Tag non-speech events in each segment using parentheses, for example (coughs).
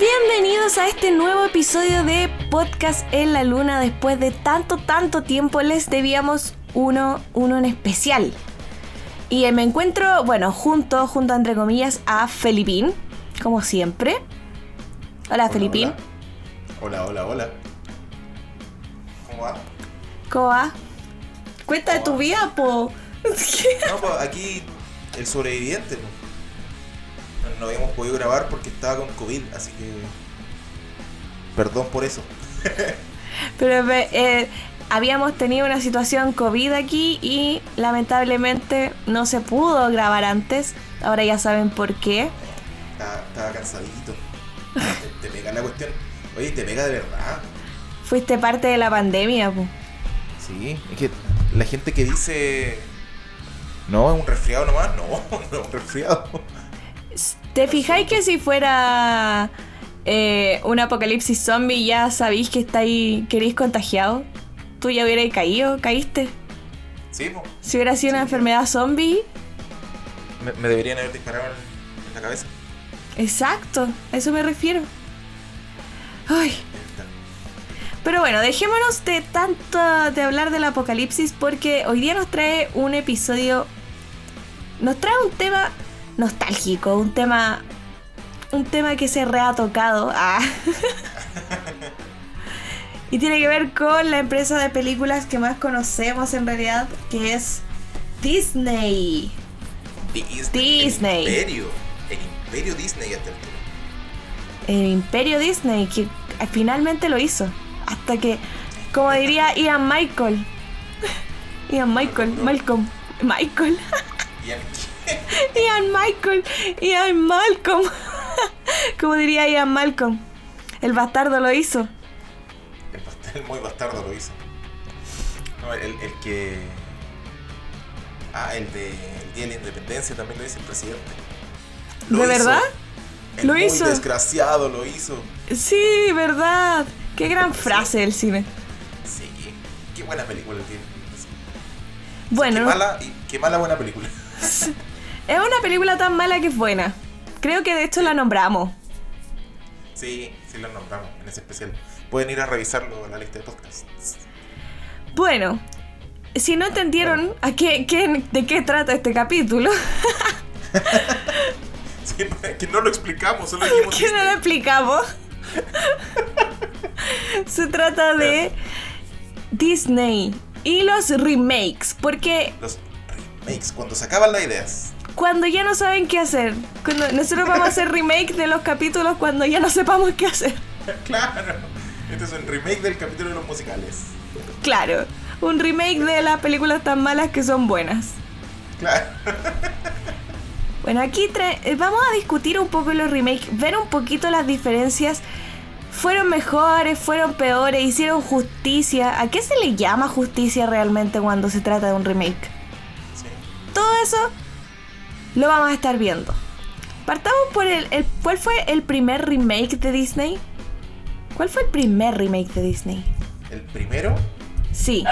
Bienvenidos a este nuevo episodio de Podcast en la Luna. Después de tanto, tanto tiempo les debíamos uno, uno en especial. Y eh, me encuentro, bueno, junto, junto entre comillas, a Felipín, como siempre. Hola, Felipín. Hola, hola, hola. ¿Cómo va? ¿Cómo va? Cuenta de tu vida, po. No, pues aquí el sobreviviente. pues. No, habíamos podido grabar porque estaba con COVID, así que. Perdón por eso. (laughs) Pero eh, habíamos tenido una situación COVID aquí y lamentablemente no se pudo grabar antes. Ahora ya saben por qué. Estaba, estaba cansadito. Te, te pega la cuestión. Oye, te pega de verdad. Fuiste parte de la pandemia, po. Sí, es que la gente que dice. No, es un resfriado nomás. (laughs) No, no es un resfriado. ¿Te fijáis que si fuera eh, un apocalipsis zombie ya sabéis que estáis, queréis contagiado? ¿Tú ya hubierais caído? ¿Caíste? Sí, pues. Si hubiera sido una enfermedad zombie, Me, me deberían haber disparado en, en la cabeza. exacto, a eso me refiero. Ay, pero bueno, dejémonos de tanto de hablar del apocalipsis porque hoy día nos trae un episodio, nos trae un tema nostálgico, un tema, un tema que se re ha tocado. Ah. (laughs) y tiene que ver con la empresa de películas que más conocemos en realidad, que es Disney. Disney. Disney. El imperio. El imperio Disney hasta el. El imperio Disney, que finalmente lo hizo. Hasta que, como diría Ian (laughs) Michael. Ian Michael, Malcolm. Michael. El- (laughs) Ian Michael. Ian Malcolm. (laughs) Como diría Ian Malcolm. El bastardo lo hizo. El, bast- el muy bastardo lo hizo. No, el, el que. Ah, el de el Día de la Independencia también lo hizo el presidente. Lo ¿De hizo. verdad? El Lo muy hizo. desgraciado lo hizo. Sí, verdad. Qué gran frase del cine. Sí, qué buena película tiene. Bueno, Qué mala, qué mala buena película. (laughs) es una película tan mala que es buena. Creo que de hecho la nombramos. Sí, sí lo nombramos en ese especial. Pueden ir a revisarlo en la lista de podcasts. Bueno, si no entendieron a qué, qué- de qué trata este capítulo, (laughs) Sí, que no lo explicamos, solo dijimos (laughs) que no lo explicamos. (laughs) Se trata de Disney y los remakes, porque Los remakes, cuando se acaban las ideas. Cuando ya no saben qué hacer, cuando nosotros vamos a hacer remake de los capítulos cuando ya no sepamos qué hacer. (laughs) claro. Este es un remake del capítulo de los musicales. Claro, un remake de las películas tan malas que son buenas. Claro. Bueno, aquí eh, vamos a discutir un poco los remakes, ver un poquito las diferencias. ¿Fueron mejores? ¿Fueron peores? ¿Hicieron justicia? ¿A qué se le llama justicia realmente cuando se trata de un remake? Sí. Todo eso lo vamos a estar viendo. Partamos por el, el- ¿Cuál fue el primer remake de Disney? ¿Cuál fue el primer remake de Disney? El primero, Sí.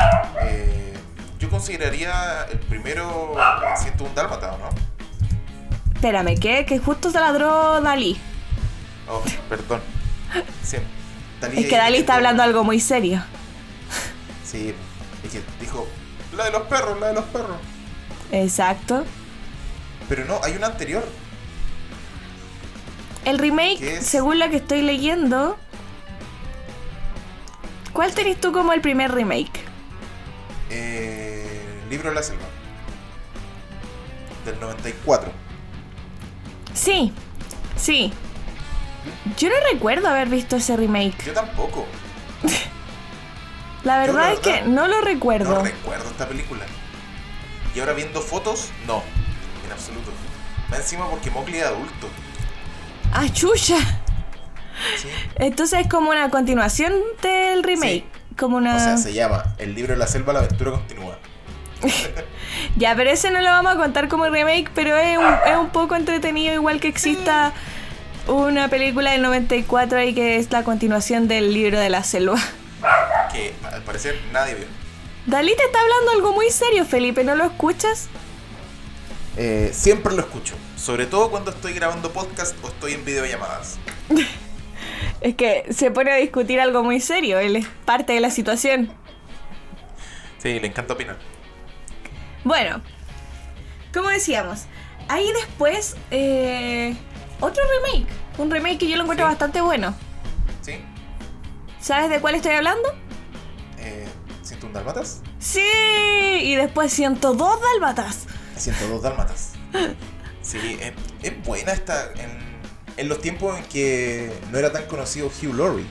eh, yo consideraría el primero 101 Dálmata, ¿o no? Espérame, ¿qué? Que justo se ladró Dalí. Oh, perdón. Sí. Dalí Es que Dalí está hablando algo muy serio. Sí, es que dijo, la de los perros, la de los perros. Exacto. Pero no, hay una anterior. El remake, según lo que estoy leyendo. ¿Cuál tenés tú como el primer remake? Eh, Libro de la Selva. Del 94. Sí, sí. Yo no recuerdo haber visto ese remake. Yo tampoco. (laughs) La verdad la es que no lo recuerdo. No recuerdo esta película. Y ahora viendo fotos, no. Absoluto. Más encima porque Mowgli es adulto. ¡Ah, chucha! ¿sí? Entonces es como una continuación del remake. Como una. O sea, se llama El libro de la selva, la aventura continúa. (laughs) Ya, pero ese no lo vamos a contar como remake, pero es un, es un poco entretenido, igual que exista una película del 94 ahí que es la continuación del libro de la selva. Que al parecer nadie vio. Dalí te está hablando algo muy serio, Felipe, ¿no lo escuchas? Eh, siempre lo escucho. Sobre todo cuando estoy grabando podcast o estoy en videollamadas. (laughs) Es que se pone a discutir algo muy serio, él es parte de la situación. Sí, le encanta opinar. Bueno, como decíamos, ahí después eh, otro remake. Un remake que yo lo encuentro Sí. bastante bueno. ¿Sí? ¿Sabes de cuál estoy hablando? Eh, ¿101 dálmatas? Sí, y después 102 dálmatas. 102 dálmatas. Sí, es, es buena esta. En, en los tiempos en que no era tan conocido Hugh Laurie.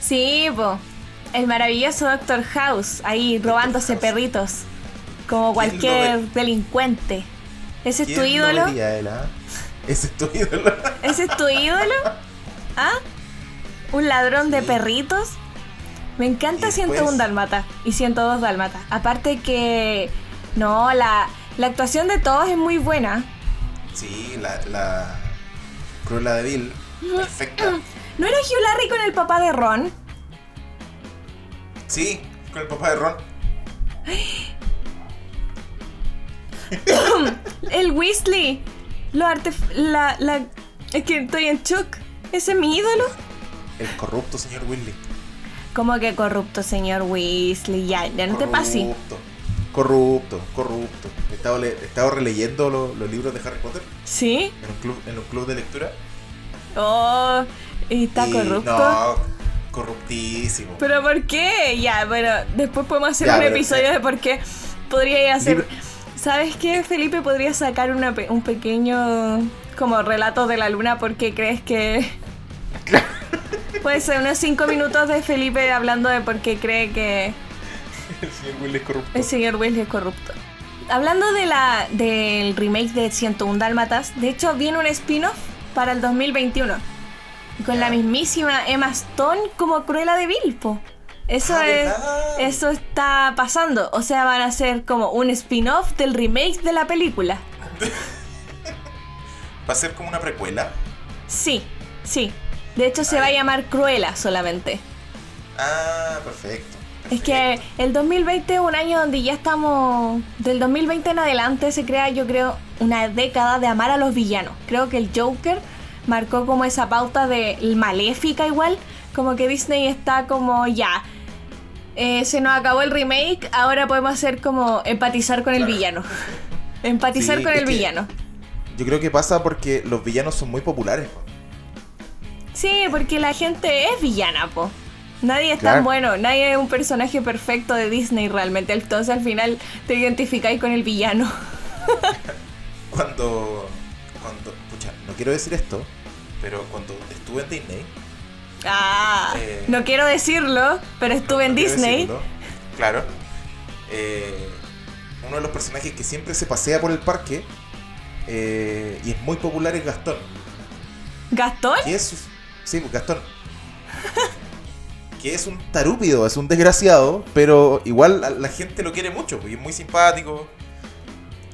Sí, po. El maravilloso Doctor House, ahí robándose House. perritos. Como ¿Quién cualquier delincuente. ¿Ese es tu ¿Quién lo ídolo? él, ah? Ese es tu ídolo. ¿Ese es tu ídolo? (laughs) ¿Ah? ¿Un ladrón de perritos? Me encanta Y 101 después- Dálmata y 102 Dálmata. Aparte que... No, la, la actuación de todos es muy buena. Sí, la, la Cruella de Vil. Perfecta. ¿No era Hugh Larry con el papá de Ron? Sí, con el papá de Ron. (coughs) El Weasley. Lo artef- la, la... Es que estoy en shock. ¿Ese es mi ídolo? El corrupto señor Willy. Como que corrupto, señor Weasley. Ya, ya no te pases. Corrupto. Corrupto. He estado, le- he estado releyendo lo- los libros de Harry Potter ¿Sí? en un club, en un club de lectura. Oh, y está Y corrupto. No, corruptísimo. ¿Pero por qué? Ya, bueno, después podemos hacer Ya, un pero- episodio de por qué podría hacer... Libro- ¿Sabes qué, Felipe? Podría sacar una pe- un pequeño como relato de la luna porque crees que... (laughs) Puede ser unos 5 minutos de Felipe hablando de por qué cree que El señor Willy es corrupto. el señor Weasley es corrupto. Hablando de la, del remake de 101 Dálmatas, de hecho viene un spin-off para el 2021. Con la mismísima Emma Stone como Cruella de Vil, po. Eso Ah, es. ¿verdad? Eso está pasando. O sea, van a ser como un spin-off del remake de la película. (laughs) Va a ser como una precuela. Sí, sí. De hecho, se va a llamar Cruella solamente. Ah, perfecto. Es que el 2020 es un año donde ya estamos. Del 2020 en adelante se crea, yo creo, una década de amar a los villanos. Creo que el Joker marcó como esa pauta de maléfica igual. Como que Disney está como ya. eh, se nos acabó el remake, ahora podemos hacer como empatizar con el villano. empatizar Sí, con el villano. Yo creo que pasa porque los villanos son muy populares. po. Sí, porque la gente es villana, po. Nadie es Claro. tan bueno, nadie es un personaje perfecto de Disney realmente. Entonces al final te identificáis con el villano. (laughs) Cuando. Cuando. Pucha, no quiero decir esto, pero cuando estuve en Disney. Ah, Eh, no quiero decirlo, pero estuve en no Disney. decirlo, Claro. eh, uno de los personajes que siempre se pasea por el parque eh, y es muy popular es Gastón. ¿Gastón? Es. Sí, pues, Gastón. (laughs) que es un tarúpido, es un desgraciado, pero igual la, gente lo quiere mucho, y es muy simpático.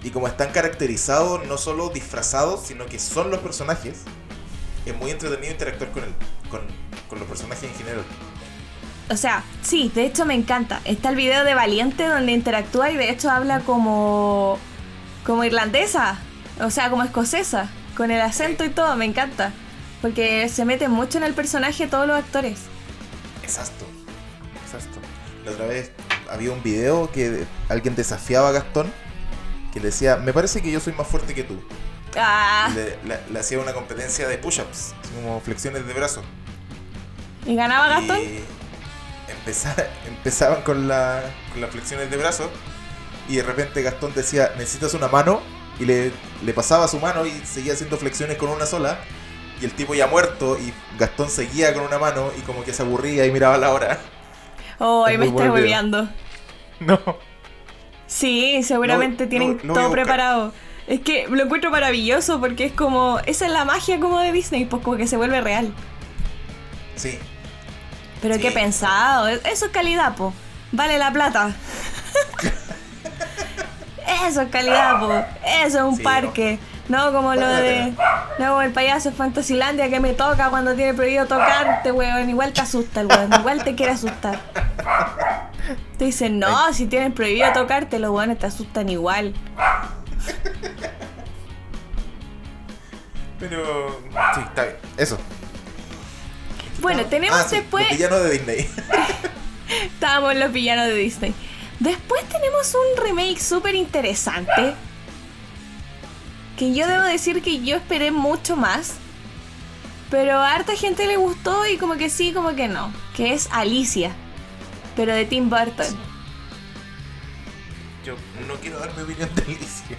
Y como están caracterizados, no solo disfrazados, sino que son los personajes, es muy entretenido interactuar con, el, con, con los personajes en general. O sea, sí, de hecho me encanta. Está el video de Valiente donde interactúa y de hecho habla como. como irlandesa. O sea, como escocesa. Con el acento y todo, me encanta. Porque se meten mucho en el personaje todos los actores. Exacto. Exacto. La otra vez había un video que alguien desafiaba a Gastón, que le decía, me parece que yo soy más fuerte que tú. Ah, le, le- le hacía una competencia de push-ups, como flexiones de brazos. ¿y ganaba Gastón? Y empezaban con, la, con las flexiones de brazos y de repente Gastón decía, necesitas una mano y le, le pasaba su mano y seguía haciendo flexiones con una sola y el tipo ya muerto y Gastón seguía con una mano y como que se aburría y miraba la hora. Oh, es me estás hueveando. (laughs) No. Sí, seguramente tienen todo preparado. Es que lo encuentro maravilloso porque es como. Esa es la magia como de Disney, pues como que se vuelve real. Sí, Pero Sí. qué pensado. Eso es calidad, po. Vale la plata. (laughs) Eso es calidad, po. (laughs) Eso es un Sí, parque. No como lo de. No como el payaso de Fantasilandia que me toca cuando tiene prohibido tocarte, weón. Igual te asusta el weón. Igual te quiere asustar. Te dicen, no, si tienes prohibido tocarte, los weones te asustan igual. pero... Sí, está bien. Eso. Bueno, tenemos Ah, sí, después. Los villanos de Disney. (laughs) Estábamos en los villanos de Disney. Después tenemos un remake súper interesante. Que yo debo decir que yo esperé mucho más. Pero a harta gente le gustó y como que sí, como que no. Que es Alicia. Pero de Tim Burton. Yo no quiero dar mi opinión de Alicia.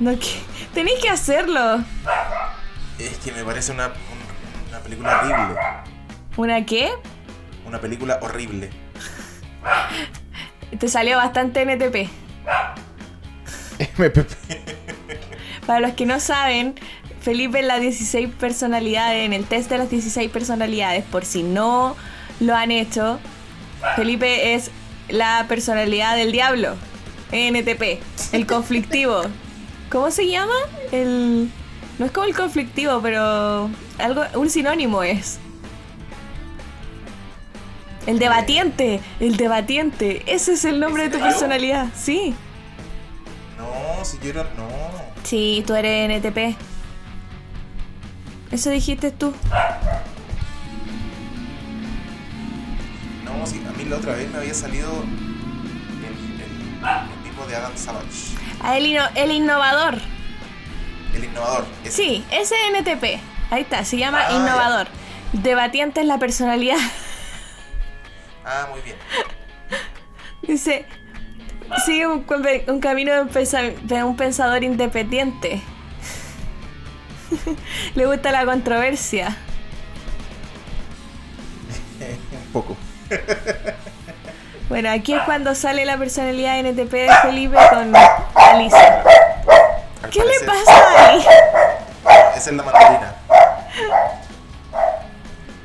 No, que... Tenéis que hacerlo. Es que me parece una, un- una película horrible. ¿Una qué? Una película horrible. (laughs) Te salió bastante NTP. MPP. Para los que no saben, Felipe es las 16 personalidades, en el test de las 16 personalidades, por si no lo han hecho, Felipe es la personalidad del diablo, NTP, el conflictivo. (laughs) ¿Cómo se llama? El... No es como el conflictivo, pero algo, un sinónimo es. El debatiente, el debatiente, ese es el nombre de tu personalidad, sí. Si yo era. No. Sí, tú eres NTP. Eso dijiste tú. No, si a mí la otra vez me había salido el, el, el tipo de Adam Savage. Ah, el, el innovador. El innovador. Ese. Sí, ese NTP. Ahí está, se llama Ah, innovador. Debatiente es la personalidad. Ah, muy bien. Dice, sigue un, un camino de un, de un pensador independiente. (laughs) Le gusta la controversia. Un (laughs) poco. Bueno, aquí es cuando sale la personalidad NTP de Felipe con Alicia. Al ¿Qué le pasa ahí? Esa es la mandarina.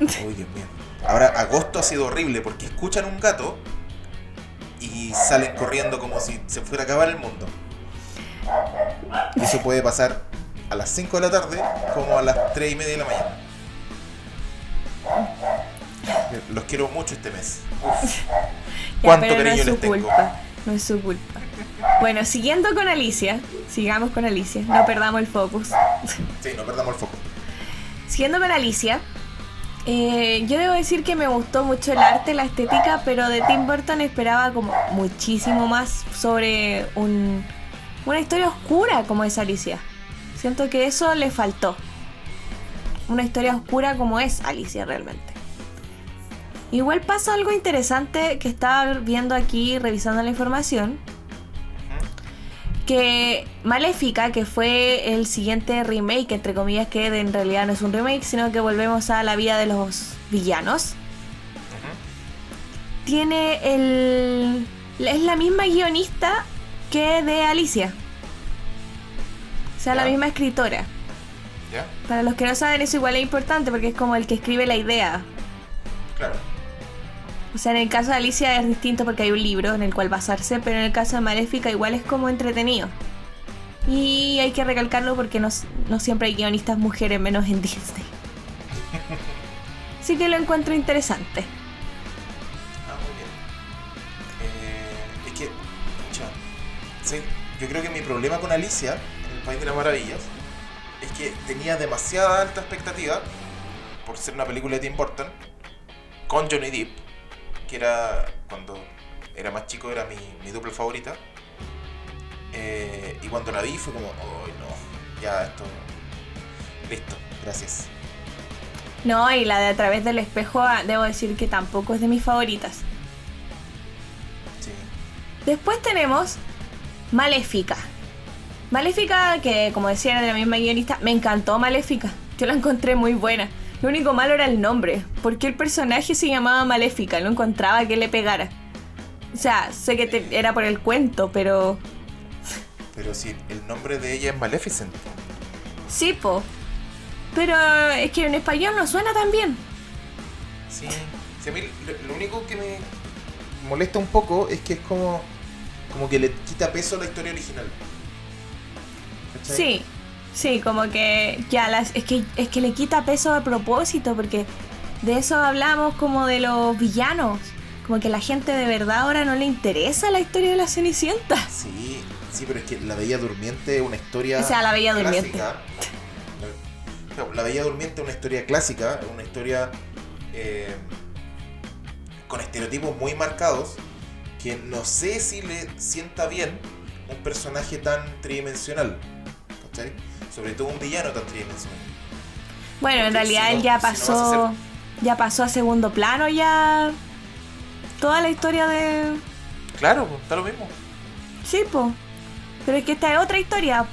(laughs) Uy, Dios mío. Ahora, agosto ha sido horrible porque escuchan un gato y salen corriendo como si se fuera a acabar el mundo. Y eso puede pasar a las 5 de la tarde como a las 3 y media de la mañana. Los quiero mucho este mes. Uf, (laughs) Ya, ¿Cuánto no cariño su les tengo? culpa. No es su culpa. Bueno, siguiendo con Alicia, sigamos con Alicia, no perdamos el focus. Sí, no perdamos el foco. Siguiendo con Alicia, eh, yo debo decir que me gustó mucho el arte, la estética, pero de Tim Burton esperaba como muchísimo más sobre un, una historia oscura como es Alicia. Siento que eso le faltó. Una historia oscura como es Alicia realmente. Igual pasa algo interesante que estaba viendo aquí revisando la información. Que Maléfica, que fue el siguiente remake, entre comillas, que en realidad no es un remake, sino que volvemos a la vida de los villanos. Tiene el. Es la misma guionista que de Alicia. O sea, la misma escritora. ¿Ya? Para los que no saben, eso igual es importante porque es como el que escribe la idea. Claro. O sea, en el caso de Alicia es distinto porque hay un libro en el cual basarse, pero en el caso de Maléfica igual es como entretenido. Y hay que recalcarlo porque no, siempre hay guionistas mujeres, menos en (laughs) Disney. Así que lo encuentro interesante. Ah, muy bien. Eh, es que, pucha, sí, yo creo que mi problema con Alicia, en el País de las Maravillas, es que tenía demasiada alta expectativa por ser una película de Tim Burton con Johnny Depp, que era cuando era más chico era mi, mi dupla favorita. Eh, y cuando la vi fue como, oh no, ya esto, listo, gracias. No, y la de A través del espejo, ah, debo decir que tampoco es de mis favoritas. Sí. Después tenemos Maléfica. Maléfica, que como decía era de la misma guionista, me encantó Maléfica. Yo la encontré muy buena. Lo único malo era el nombre. porque el personaje se llamaba Maléfica? No encontraba que le pegara. O sea, sé que te- era por el cuento, pero... Pero si el nombre de ella es Maleficent. Sí, po. Pero es que en español no suena tan bien. Sí, sí, a mí lo, lo único que me molesta un poco es que es como, como que le quita peso a la historia original. ¿Cachai? Sí, sí, como que ya las, es que es que le quita peso a propósito porque de eso hablamos como de los villanos, como que la gente de verdad ahora no le interesa la historia de la Cenicienta. Sí, sí, pero es que La Bella Durmiente es una historia. O sea, La Bella Durmiente. (laughs) clásica. La Bella Durmiente es una historia clásica, una historia eh, con estereotipos muy marcados que no sé si le sienta bien un personaje tan tridimensional. ¿Cachai? Sobre todo un villano tan tridimensional. Bueno, en realidad si él no- ya si no pasó. hacer- Ya pasó a segundo plano ya. Toda la historia de. Claro, pues, está lo mismo. Sí, po. Pero es que esta es otra historia.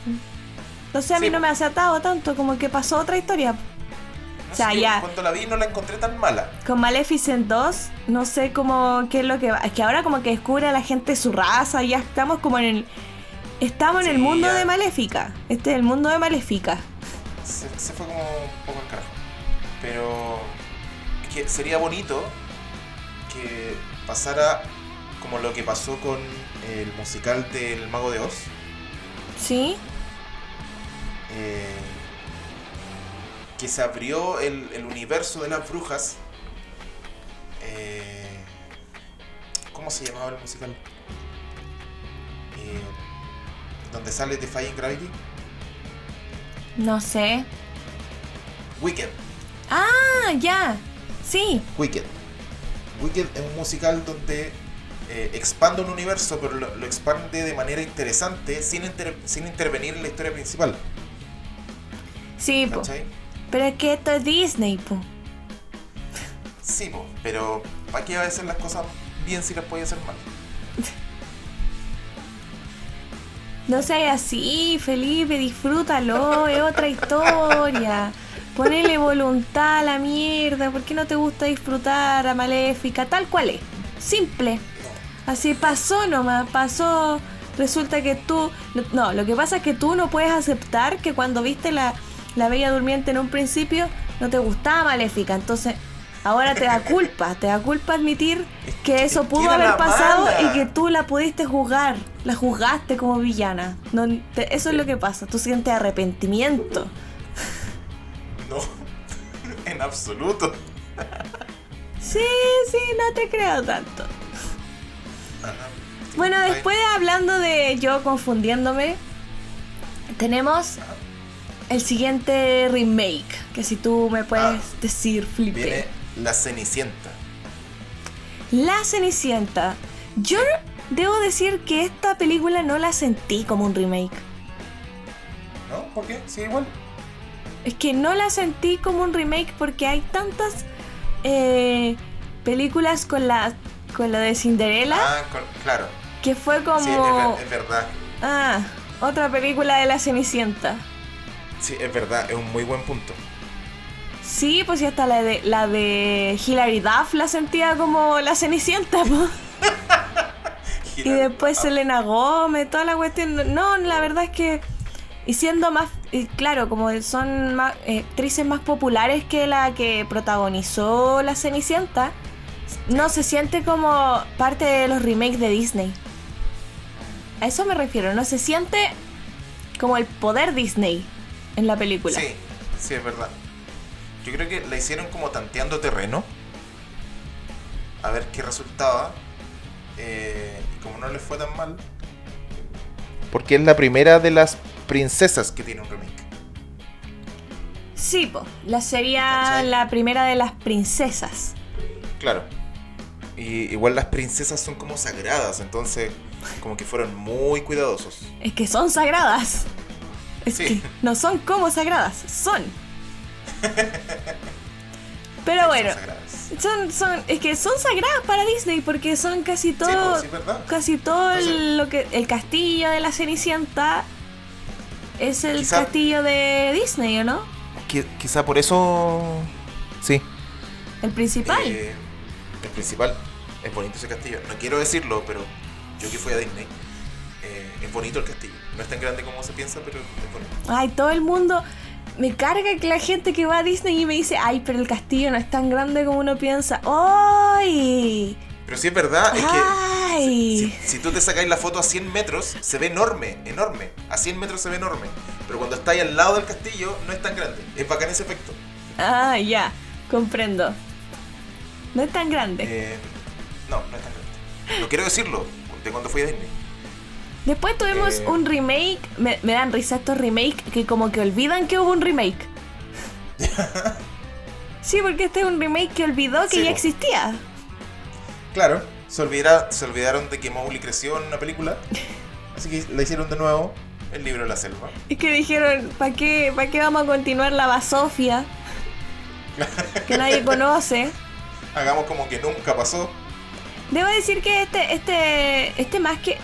No sé, a mí Sí, no po. me hace atado tanto, como que pasó otra historia. No O sea, sé, ya. Cuando la vi no la encontré tan mala. Con Maleficent 2, no sé cómo, qué es lo que va. Es que ahora como que descubre a la gente su raza, ya estamos como en el... Estamos en el mundo ya. de Maléfica. Este es el mundo de Maléfica. Se, se fue como un poco al carajo. Pero que sería bonito que pasara como lo que pasó con el musical del Mago de Oz. ¿Sí? eh, que se abrió el, el universo de las brujas. eh, ¿Cómo se llamaba el musical? Donde sale Defying Gravity. No sé. Wicked. Ah, ya. Sí. Wicked. Wicked es un musical donde eh, expande un universo, pero lo, lo expande de manera interesante sin, inter- sin intervenir en la historia principal. Sí, po. Pero es que esto es Disney, po. Sí, po, pero ¿para qué a veces las cosas bien si las puede hacer mal? No seas así, Felipe, disfrútalo, es otra historia. Ponele voluntad a la mierda, ¿por qué no te gusta disfrutar a Maléfica? Tal cual es, simple. Así pasó nomás, pasó. Resulta que tú. No, lo que pasa es que tú no puedes aceptar que cuando viste la, la Bella Durmiente en un principio no te gustaba Maléfica. Entonces, ahora te da culpa, te da culpa admitir que eso pudo era haber pasado mala. y que tú la pudiste juzgar. La juzgaste como villana. No, te- eso es lo que pasa, tú sientes arrepentimiento. No, en absoluto. Sí, sí, no te creo tanto. Bueno, después hablando de yo confundiéndome, tenemos el siguiente remake, que si tú me puedes Ah. decir. Felipe. Viene La Cenicienta. La Cenicienta. Yo debo decir que esta película no la sentí como un remake. ¿No? ¿Por qué? Sí, igual. Es que no la sentí como un remake porque hay tantas eh, películas con la con lo de Cinderella Ah, con- claro. que fue como Sí, es, es verdad. ah otra película de la Cenicienta. Sí, es verdad. Es un muy buen punto. Sí, pues sí, hasta la de, la de Hilary Duff la sentía como la Cenicienta, po. (laughs) Y después Selena Gómez, toda la cuestión. No, la verdad es que. Y siendo más. y claro, como son más, eh, actrices más populares que la que protagonizó la Cenicienta, no se siente como parte de los remakes de Disney. A eso me refiero, no se siente como el poder Disney en la película. Sí, sí, es verdad. Yo creo que la hicieron como tanteando terreno. A ver qué resultaba. Eh, y como no les fue tan mal. Porque es la primera de las princesas que tiene un remake. Sí, po, la sería ¿Cachai? la primera de las princesas. Claro. Y igual las princesas son como sagradas, entonces como que fueron muy cuidadosos. Es que son sagradas. Es Sí. que no son como sagradas, son. (laughs) Pero bueno, son, son, es que son sagradas para Disney porque son casi todo, pues, casi todo Entonces- lo que el castillo de la Cenicienta es el Quizá- castillo de Disney, ¿o no? Qui- quizá por eso... Sí. El principal. Eh, el principal. Es bonito ese castillo. No quiero decirlo, pero yo que fui a Disney. eh, es bonito el castillo. No es tan grande como se piensa, pero es bonito. Ay, todo el mundo me carga que la gente que va a Disney y me dice, ay, pero el castillo no es tan grande como uno piensa. ¡Ay! Pero sí es verdad, es que ¡Ay! si, si tú te sacáis la foto a 100 metros, se ve enorme, enorme. A 100 metros se ve enorme. Pero cuando estáis al lado del castillo, no es tan grande. Es bacán ese efecto. Ah, ya, comprendo. No es tan grande. Eh, no, no es tan grande. No quiero decirlo de cuando fui a Disney. Después tuvimos eh. un remake. Me, me dan risa estos remakes que como que olvidan que hubo un remake. (laughs) sí, porque este es un remake que olvidó que Sí, ya po. existía. Claro, se, olvidara- se olvidaron de que Mowgli creció en una película. (laughs) Así que la hicieron de nuevo el libro de la selva. Es que dijeron, ¿para qué, ¿para qué vamos a continuar la basofia? (laughs) que nadie conoce. Hagamos como que nunca pasó. Debo decir que este, este, este más que.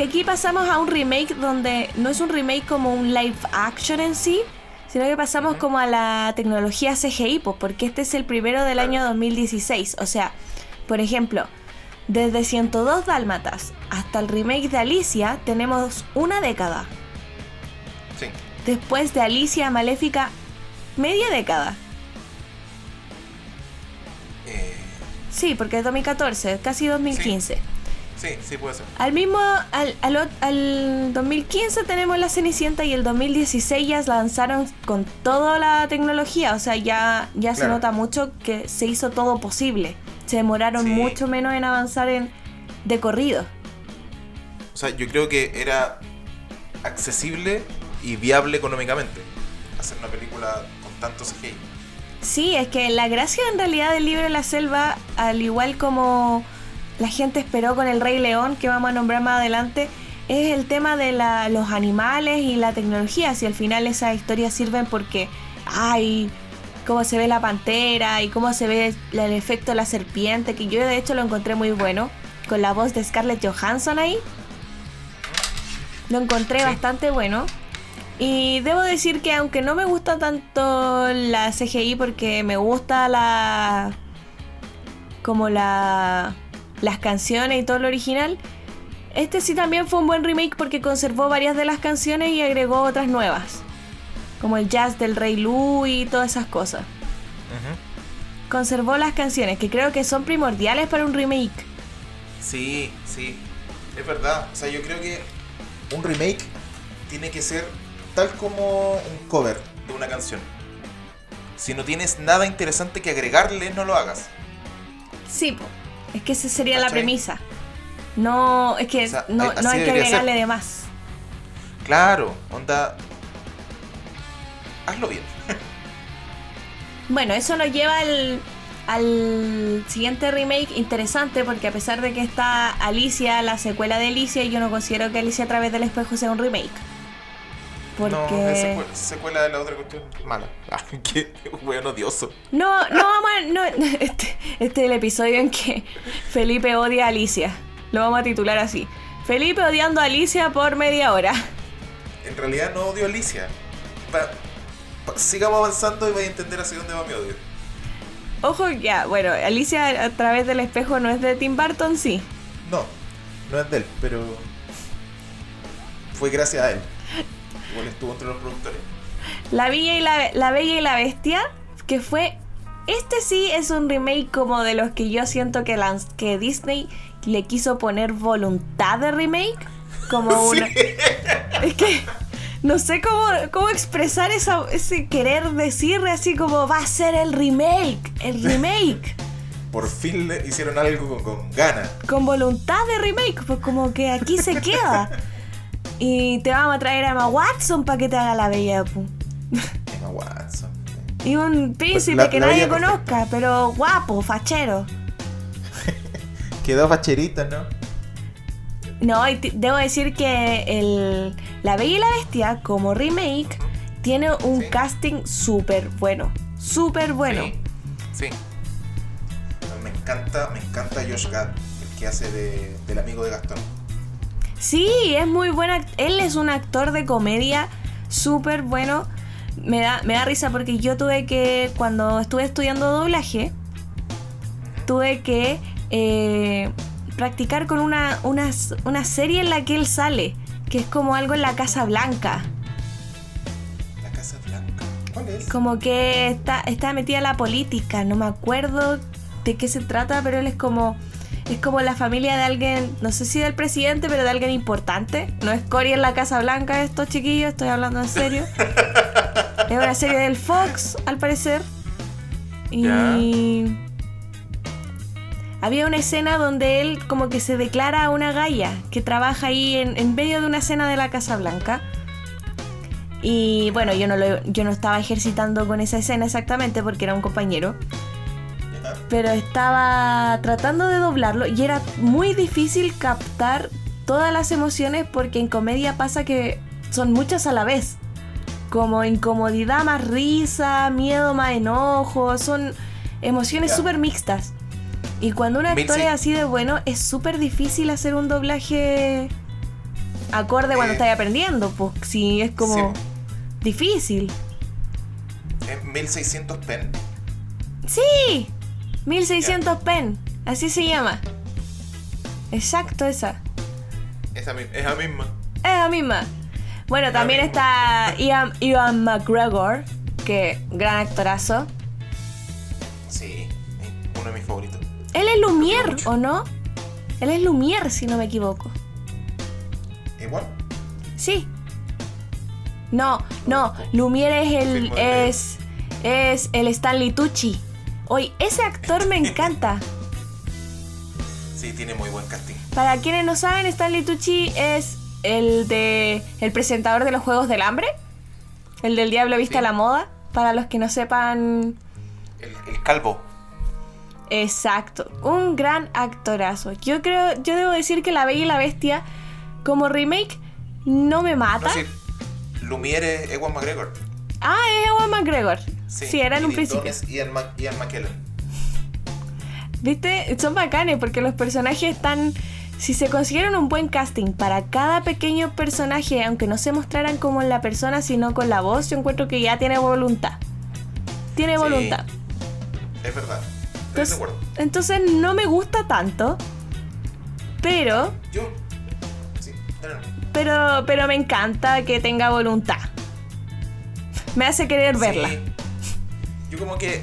Es que aquí pasamos a un remake donde no es un remake como un live action en sí, sino que pasamos como a la tecnología CGI, pues, porque este es el primero del año 2016. O sea, por ejemplo, desde 102 Dálmatas hasta el remake de Alicia tenemos una década. Sí. Después de Alicia Maléfica, media década. Eh, Sí, porque es 2014, casi 2015. sí, sí puede ser. Al mismo, al, al, al 2015 tenemos la Cenicienta y el 2016 ya lanzaron con toda la tecnología, o sea, ya, ya se nota mucho que se hizo todo posible. Se demoraron Sí. mucho menos en avanzar en de corrido. O sea, yo creo que era accesible y viable económicamente hacer una película con tanto CGI. Sí, es que la gracia en realidad del libro de la selva, al igual como la gente esperó con el Rey León, que vamos a nombrar más adelante, es el tema de la- los animales y la tecnología. Si al final esas historias sirven porque, ay, cómo se ve la pantera y cómo se ve el efecto de la serpiente, que yo de hecho lo encontré muy bueno, con la voz de Scarlett Johansson ahí. Lo encontré Sí. bastante bueno. Y debo decir que aunque no me gusta tanto la CGI porque me gusta la como la las canciones y todo lo original, este sí también fue un buen remake porque conservó varias de las canciones y agregó otras nuevas, como el jazz del Rey Lu y todas esas cosas. Conservó las canciones que creo que son primordiales para un remake. Sí, sí, es verdad. O sea, yo creo que un remake tiene que ser tal como un cover de una canción. Si no tienes nada interesante que agregarle, no lo hagas. Sí, po. Es que esa sería la premisa. No, es que O sea, no, no hay que ser. agregarle de más. Claro, onda. Hazlo bien. Bueno, eso nos lleva al, al siguiente remake interesante porque a pesar de que está Alicia, la secuela de Alicia, yo no considero que Alicia a través del espejo sea un remake. Porque... No, es secuela de la otra cuestión mala. (laughs) Ah, qué weón odioso. No, no vamos a... No, (laughs) este, este es el episodio en que Felipe odia a Alicia. Lo vamos a titular así. Felipe odiando a Alicia por media hora. En realidad no odio a Alicia. Pa- pa- sigamos avanzando y vais a entender hacia dónde va mi odio. Ojo, ya, bueno, Alicia a través del espejo no es de Tim Burton, sí. No, no es de él, pero fue gracias a él. Igual estuvo entre los productores. La Bella y la, la Bella y la Bestia, que fue... Este sí es un remake como de los que yo siento que, que Disney le quiso poner voluntad de remake. Como (laughs) una... Es que no sé cómo, cómo expresar esa, ese querer decir así como va a ser el remake, el (laughs) remake. Por fin le hicieron algo con, con ganas. con voluntad de remake, pues como que aquí se queda. (laughs) Y te vamos a traer a Emma Watson para que te haga la bella. pu. Emma Watson. Y un príncipe La- que la nadie conozca, pero guapo, fachero. (laughs) Quedó facherita, ¿no? No, y debo decir que el, La Bella y la Bestia, como remake, tiene un Sí. casting súper bueno. Súper bueno. Sí. sí. Me encanta, me encanta Josh Gad, el que hace de, del amigo de Gastón. Sí, es muy buena. Él es un actor de comedia súper bueno. Me da, me da risa porque yo tuve que, cuando estuve estudiando doblaje, tuve que eh, practicar con una, una, una serie en la que él sale, que es como algo en la Casa Blanca. La Casa Blanca. ¿Cuál es? Como que está, está metida la política, no me acuerdo de qué se trata, pero él es como... Es como la familia de alguien, no sé si del presidente, pero de alguien importante. No es Cory en la Casa Blanca estos chiquillos, estoy hablando en serio. es una serie del Fox, al parecer. Y había una escena donde él como que se declara a una galla que trabaja ahí en, en medio de una escena de la Casa Blanca. Y bueno, yo no, lo, yo no estaba ejercitando con esa escena exactamente porque era un compañero. Pero estaba tratando de doblarlo y era muy difícil captar todas las emociones porque en comedia pasa que son muchas a la vez. Como incomodidad más risa, miedo más enojo, son emociones Ya. súper mixtas. Y cuando un actor es así de bueno, es súper difícil hacer un doblaje acorde cuando Eh. estás aprendiendo, pues si es como Sí. difícil. En 1600 pen. Sí, 1600 pen, así se llama. Exacto, esa. Esa mi- es la misma. Es la misma. Bueno, también misma. está Ian, Ian McGregor, que gran actorazo. Sí, uno de mis favoritos. Él es Lumière. ¿o no? Él es Lumière, si no me equivoco. Igual. Sí. No, no, Lumière es el es es el Stanley Tucci. Oye, ese actor me encanta. Sí, tiene muy buen casting. Para quienes no saben, Stanley Tucci es el de el presentador de los Juegos del Hambre, el del Diablo Viste Sí. a la Moda. Para los que no sepan, El, el calvo. exacto, un gran actorazo. Yo creo, yo debo decir que La Bella y la Bestia como remake no me mata. No, sí. Lumière es Ewan McGregor. Ah, es Ewan McGregor. Sí, era en y un principio. Y Ian, Mac- Ian McKellen. ¿Viste? Son bacanes porque los personajes están... Si se consiguieron un buen casting para cada pequeño personaje, aunque no se mostraran como la persona, sino con la voz, yo encuentro que ya tiene voluntad. Tiene Sí. voluntad. Es verdad. De Entonces, acuerdo. entonces no me gusta tanto, pero, Yo. Sí, no. pero, pero me encanta que tenga voluntad. Me hace querer verla. Yo como que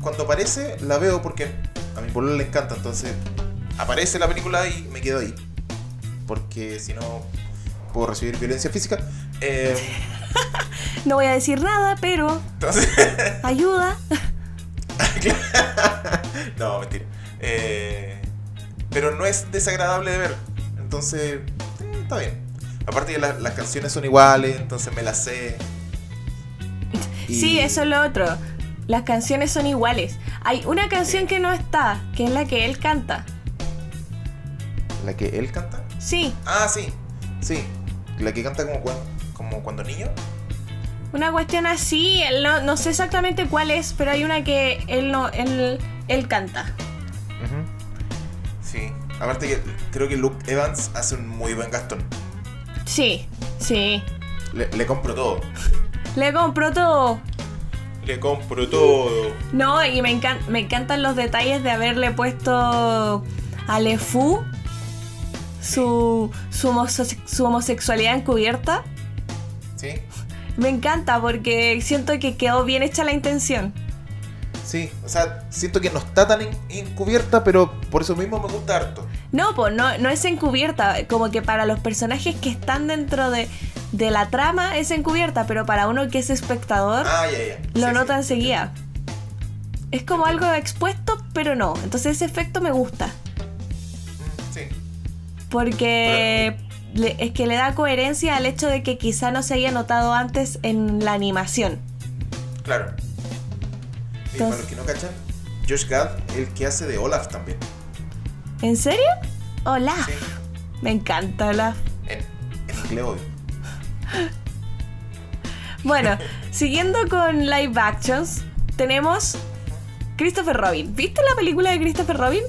cuando aparece la veo porque a mi pueblo le encanta, entonces aparece la película y me quedo ahí. Porque si no puedo recibir violencia física. Eh, No voy a decir nada, pero entonces... (laughs) ayuda. (laughs) no, mentira. Eh, pero no es desagradable de ver. Entonces, eh, está bien. Aparte que la- las canciones son iguales, entonces me las sé. Y- Sí, eso es lo otro. Las canciones son iguales. Hay una canción que no está, que es la que él canta. ¿La que él canta? Sí, Ah, sí. Sí. La que canta como, cuan- como cuando niño. una cuestión así, él no, no sé exactamente cuál es, pero hay una que él no, él, él canta. Sí. Aparte que creo que Luke Evans hace un muy buen Gastón. Sí, sí. Le, le compro todo. Le compro todo. Le compro todo. No, y me, encan- me encantan los detalles de haberle puesto a LeFou su, su, homose- su homosexualidad encubierta. Sí. Me encanta porque siento que quedó bien hecha la intención. Sí. O sea, siento que no está tan en- encubierta, pero por eso mismo me gusta harto. No, pues no, no es encubierta, como que para los personajes que están dentro de, de la trama es encubierta, pero para uno que es espectador Ah, lo Sí, nota sí. enseguida. Es como algo expuesto, pero no. Entonces ese efecto me gusta, Mm, Sí. porque le- es que le da coherencia al hecho de que quizá no se haya notado antes en la animación. Claro. Y Entonces- para los que no cachan, Josh Gad, el que hace de Olaf también. ¿En serio? Hola. Sí. Me encanta Olaf. En, en inglés, obvio. Bueno, siguiendo con live actions, tenemos Christopher Robin. ¿Viste la película de Christopher Robin?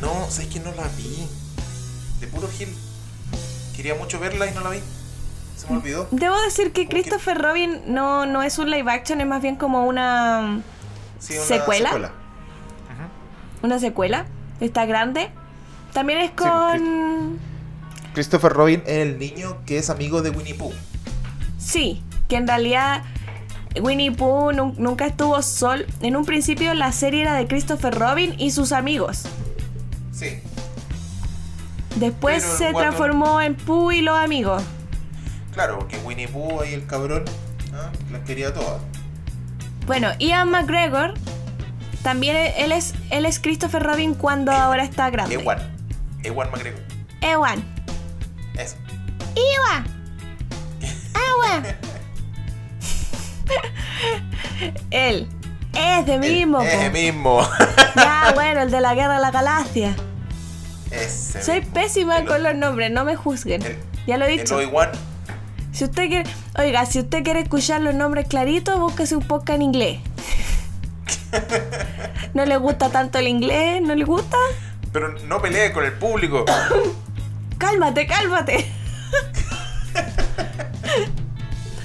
No, sabes que no la vi. De puro Gil. Quería mucho verla y no la vi. Se me olvidó. Debo decir que. Christopher Robin no, no es un live action, es más bien como una, Sí, una ¿Secuela? Una secuela. Está grande. También es con... Christopher Robin es el niño que es amigo de Winnie Pooh. Sí, que en realidad Winnie Pooh nu- nunca estuvo sol. En un principio la serie era de Christopher Robin y sus amigos. Sí. Después Pero se transformó en Pooh y los amigos. Claro, porque Winnie Pooh ahí el cabrón las quería todas. Bueno, Ian McGregor también e- él es él es Christopher Robin cuando ahora está grande. Ewan. Ewan McGregor. Ewan. Eso. Ewan. Ewan. Él. Ese mismo. Ese po. mismo. Ya, bueno, el de la guerra de la galaxia. Ese Soy mismo. pésima El- con los nombres, no me juzguen. el- ya lo he El dicho. Obi-Wan. Si usted quiere, oiga, si usted quiere escuchar los nombres claritos, búsquese un podcast en inglés. (laughs) ¿No le gusta tanto el inglés? ¿No le gusta? Pero no pelee con el público. (coughs) Cálmate, cálmate.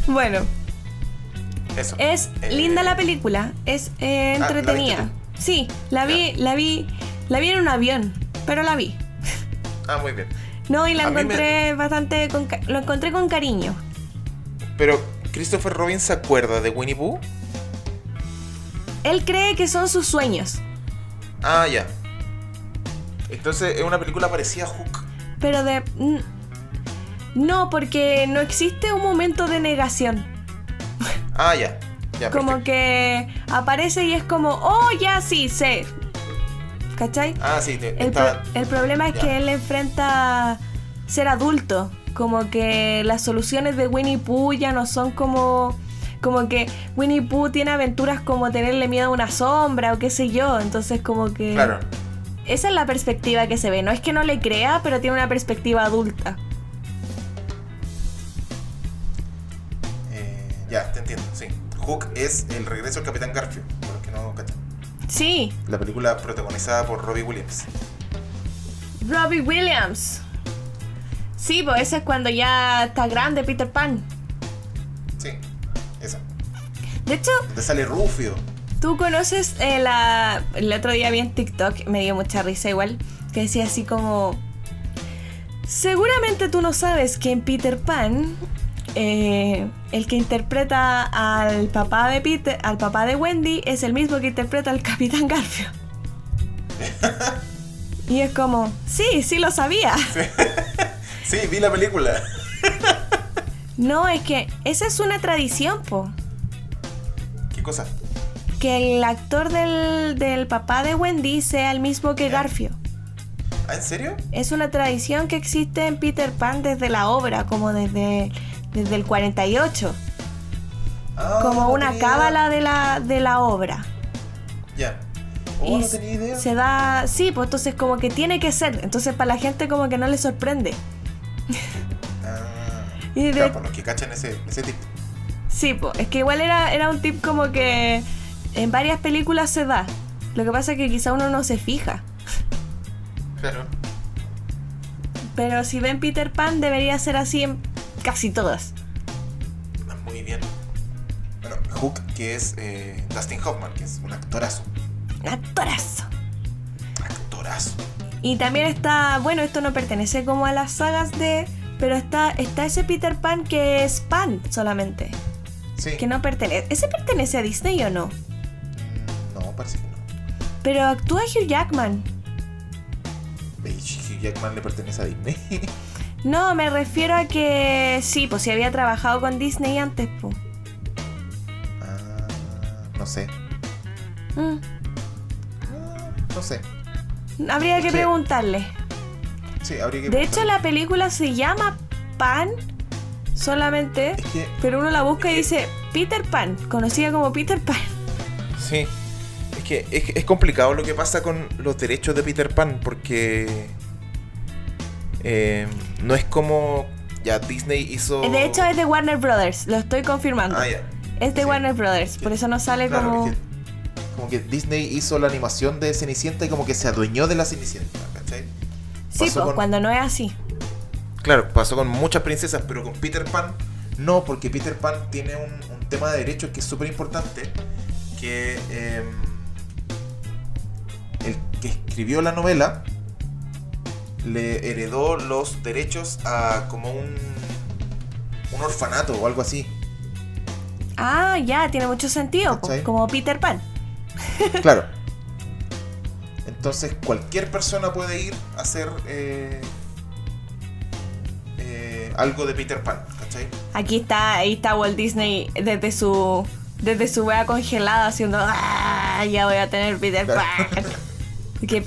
bueno, Eso. es Eh, linda la película, es eh, Ah, ¿la entretenida. sí, la vi, la vi, la vi en un avión, pero la vi. Ah, muy bien. No, y la A mí me- encontré bastante, con lo encontré con cariño. Pero, ¿Christopher Robin se acuerda de Winnie Pooh? Él cree que son sus sueños, Ah, ya. Entonces, es una película parecida a Hook. Pero de... No, porque no existe un momento de negación. Ah, ya. Ya, como perfecto. que aparece y es como, oh, ya sí, sé. ¿Cachai? Ah, sí, te- El, está- pro- el problema es ya. que él enfrenta ser adulto. Como que las soluciones de Winnie Pooh ya no son como. Como que Winnie Pooh tiene aventuras como tenerle miedo a una sombra o qué sé yo. Entonces, como que. Claro. Esa es la perspectiva que se ve. No es que no le crea, pero tiene una perspectiva adulta. Eh, ya, te entiendo, sí. Hook es el regreso del Capitán Garfio, por los que no cachan. Sí, La película protagonizada por Robbie Williams. Robbie Williams. Sí, pues ese es cuando ya está grande Peter Pan. Sí, esa. De hecho, Donde sale Rufio. Tú conoces eh, la... El otro día vi en TikTok, me dio mucha risa igual, que decía así como... Seguramente tú no sabes que en Peter Pan, eh, el que interpreta al papá de Peter, al papá de Wendy, es el mismo que interpreta al Capitán Garfio. (laughs) y es como, sí, sí lo sabía. (laughs) Sí, vi la película. (laughs) No, es que esa es una tradición, po. ¿Qué cosa? Que el actor del, del papá de Wendy sea el mismo que. Garfio. ¿Ah, en serio? Es una tradición que existe en Peter Pan desde la obra, como desde, desde el 48. Ah, como no una idea. cábala de la, de la obra. Ya. Oh, Y no tenía idea. Se da. Sí, pues entonces como que tiene que ser. Entonces para la gente como que no le sorprende. Ah, Y de- claro, para los que cachan ese, ese tipo. Sí, pues es que igual era, era un tip como que en varias películas se da. Lo que pasa es que quizá uno no se fija. Claro. Pero si ven Peter Pan debería ser así en casi todas. Muy bien. Bueno, Hook, que es eh, Dustin Hoffman, que es un actorazo. Actorazo. Actorazo. Y también está, bueno, esto no pertenece como a las sagas de, pero está, está ese Peter Pan que es Pan solamente, Sí. que no pertenece. ¿Ese pertenece a Disney o no? No, parece que no. Pero actúa Hugh Jackman. Hugh Jackman le pertenece a Disney. (laughs) No, me refiero a que sí, pues si había trabajado con Disney antes, pues. ah, no sé. Mm, Ah, no sé. habría que Sí. preguntarle. Sí, habría que De hecho, la película se llama Pan solamente, Es que. pero uno la busca y dice Peter Pan, conocida como Peter Pan. Sí. Es que es, es complicado lo que pasa con los derechos de Peter Pan porque. eh, no es como. Ya Disney hizo. De hecho, es de Warner Brothers, lo estoy confirmando. Ah. Es de Sí. Warner Brothers, por eso no sale Claro, como. que, como que Disney hizo la animación de Cenicienta y como que se adueñó de la Cenicienta, ¿cachai? Sí, pues con- cuando no es así. Claro, pasó con muchas princesas, pero con Peter Pan no, porque Peter Pan tiene un, un tema de derechos que es súper importante, que eh, el que escribió la novela le heredó los derechos a como un, un orfanato o algo así. Ah, ya, tiene mucho sentido, como Peter Pan. Claro. (laughs) Entonces cualquier persona puede ir a hacer eh, eh, algo de Peter Pan, ¿cachai? Aquí está, ahí está Walt Disney desde su desde su wea congelada haciendo "Ah, ya voy a tener Peter Claro. (laughs) Pan. Que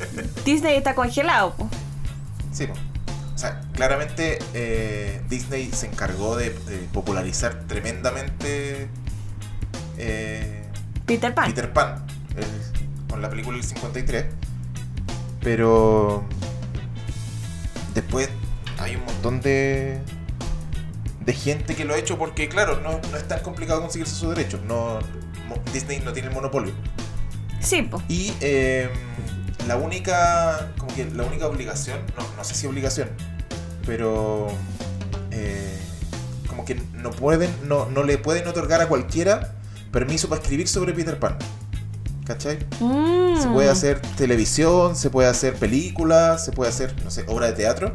Disney está congelado, po. Sí, po. o sea, claramente eh, Disney se encargó de, de popularizar tremendamente eh, Peter Pan. Peter Pan, el- con la película del 53. Pero después hay un montón de de gente que lo ha hecho porque claro, no, no es tan complicado conseguirse sus derechos. No, Disney no tiene el monopolio. Sí, po. Y eh, la única como que la única obligación, no, no sé si obligación, pero eh, como que no pueden, no, no le pueden otorgar a cualquiera permiso para escribir sobre Peter Pan. ¿Cachai? Mm. Se puede hacer televisión, se puede hacer películas, se puede hacer, no sé, obra de teatro.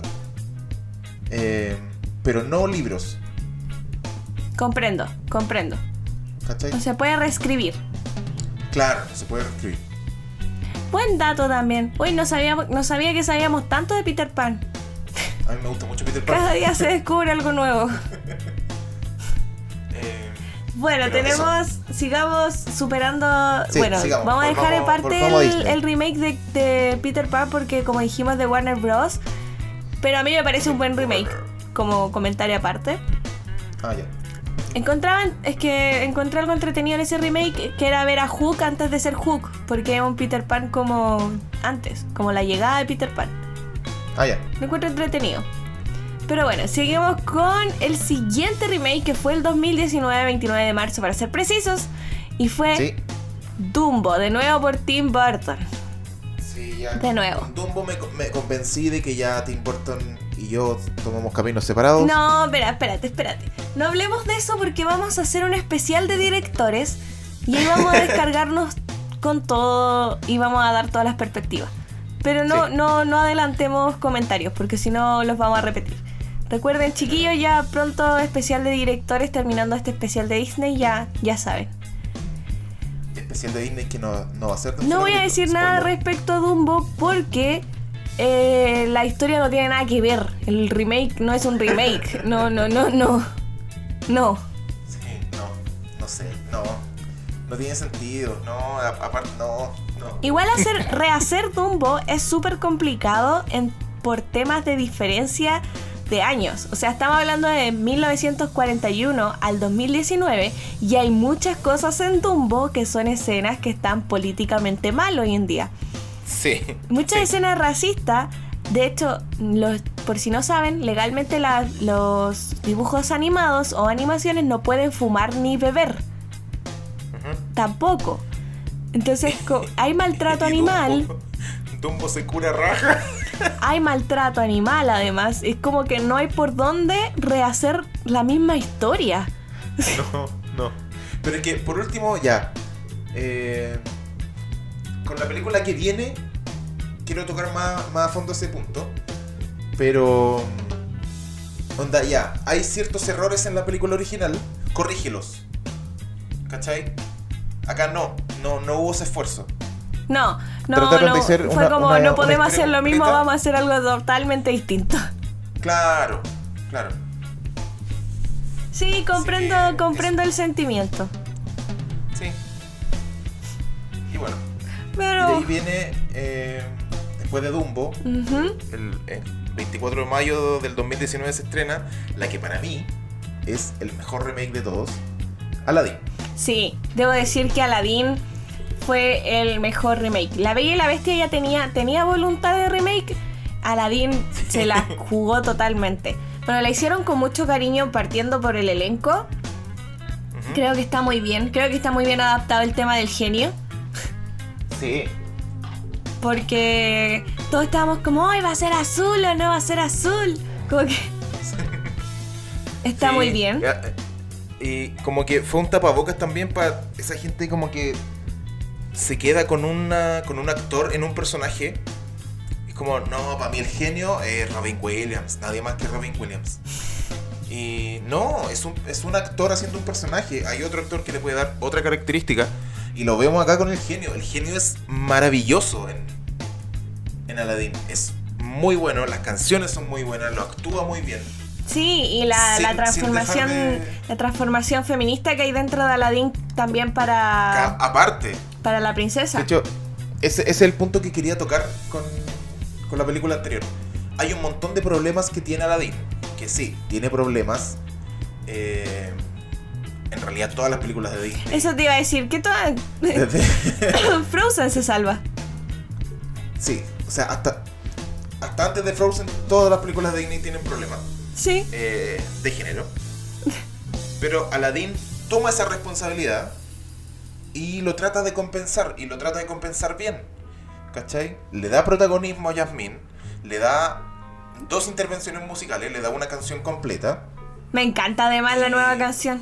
Eh, pero no libros. Comprendo, comprendo. ¿Cachai? No se puede reescribir. Claro, se puede escribir. Buen dato también. Uy, no sabía, no sabía que sabíamos tanto de Peter Pan. A mí me gusta mucho Peter Pan. Cada día se descubre algo nuevo. (laughs) (laughs) Eh, Bueno, tenemos, sigamos superando. Sí, bueno, sigamos. vamos a dejar el, Disney. el remake de, de Peter Pan porque, como dijimos, de Warner Bros. Pero a mí me parece un buen remake, como comentario aparte. ah, ya. Encontraban, es que encontré algo entretenido en ese remake, que era ver a Hook antes de ser Hook, porque es un Peter Pan como antes, como la llegada de Peter Pan. Ah, ya. Lo encuentro entretenido. Pero bueno, seguimos con el siguiente remake que fue el 2019, 29 de marzo para ser precisos. Y fue Sí. Dumbo, de nuevo por Tim Burton. Sí, ya. De nuevo. Con Dumbo me, me convencí de que ya Tim Burton yo tomamos caminos separados. No, espera, espérate, espérate. No hablemos de eso porque vamos a hacer un especial de directores y ahí vamos a (laughs) descargarnos con todo y vamos a dar todas las perspectivas. Pero no, Sí. no, no adelantemos comentarios porque si no los vamos a repetir. Recuerden, chiquillos, ya pronto especial de directores, terminando este especial de Disney, ya, ya saben. Especial de Disney que no, no va a ser No voy a decir nada respecto a Dumbo porque eh, la historia no tiene nada que ver. El remake no es un remake. No, no, no, no. No. Sí, no, no sé, no. No tiene sentido, no, aparte, no, no. Igual hacer, rehacer Dumbo es súper complicado en, por temas de diferencia de años. O sea, estamos hablando de 1941 al 2019 y hay muchas cosas en Dumbo que son escenas que están políticamente mal hoy en día. Sí. Muchas sí. escenas racistas, de hecho, los, por si no saben, legalmente la- los dibujos animados o animaciones no pueden fumar ni beber. Tampoco. Entonces, hay maltrato (laughs) animal. Dumbo, Dumbo se cura raja. hay maltrato animal además. Es como que no hay por dónde rehacer la misma historia. No, no. Pero es que, por último, ya. eh, con la película que viene, quiero tocar más, más a fondo ese punto. Pero. Onda, ya. Hay ciertos errores en la película original. Corrígelos. ¿Cachai? Acá no. No, no hubo ese esfuerzo. No, no, no. Fue una- como una- no podemos hacer lo mismo, completa. vamos a hacer algo totalmente distinto. Claro, claro. Sí, comprendo, comprendo el sentimiento. Sí. Y bueno. Y de Pero. ahí viene. eh, después de Dumbo. El, el 24 de mayo del 2019 se estrena la que para mí es el mejor remake de todos, Aladdin. Sí, debo decir que Aladdin fue el mejor remake. La Bella y la Bestia ya tenía, tenía voluntad de remake. Aladdin se la (laughs) jugó totalmente. Bueno, la hicieron con mucho cariño partiendo por el elenco. Creo que está muy bien. Creo que está muy bien adaptado el tema del genio. Sí. Porque todos estábamos como, hoy va a ser azul o no va a ser azul. Como que. (laughs) Está Sí. muy bien. Eh, Y como que fue un tapabocas también para esa gente como que se queda con una con un actor en un personaje. Es como, no, para mí el genio es Robin Williams, nadie más que Robin Williams. Y no, es un, es un actor haciendo un personaje. Hay otro actor que le puede dar otra característica. Y lo vemos acá con el genio. El genio es maravilloso en, en Aladdin. Es muy bueno, las canciones son muy buenas, lo actúa muy bien. Sí, y la, Sin- la transformación de- la transformación feminista que hay dentro de Aladdin también Ca- para, aparte, para la princesa. De hecho, ese, ese es el punto que quería tocar con, con la película anterior. Hay un montón de problemas que tiene Aladdin. Que sí, tiene problemas. eh, en realidad todas las películas de Disney. Eso te iba a decir, que toda... Desde- (laughs) Frozen se salva. sí, o sea, hasta, hasta antes de Frozen, todas las películas de Disney tienen problemas Sí. eh, de género. Pero Aladdin toma esa responsabilidad y lo trata de compensar, y lo trata de compensar bien. ¿Cachai? Le da protagonismo a Yasmín, le da dos intervenciones musicales, le da una canción completa. Me encanta además la nueva canción.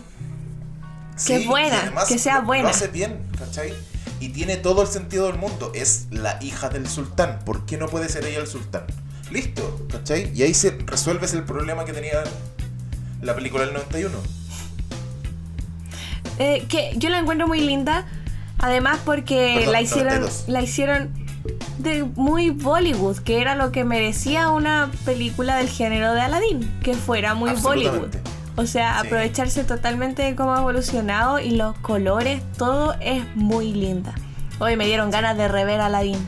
Que y buena, además que sea buena. Lo hace bien, ¿cachai? Y tiene todo el sentido del mundo. Es la hija del sultán. ¿Por qué no puede ser ella el sultán? Listo, ¿cachai? Y ahí se resuelves el problema que tenía la película del 91. Eh, que yo la encuentro muy linda. Además porque Perdón, la hicieron, 92. la hicieron de muy Bollywood, que era lo que merecía una película del género de Aladdin, que fuera muy Bollywood. O sea, Sí. aprovecharse totalmente de cómo ha evolucionado y los colores, todo es muy linda. Hoy me dieron ganas de rever Aladdin.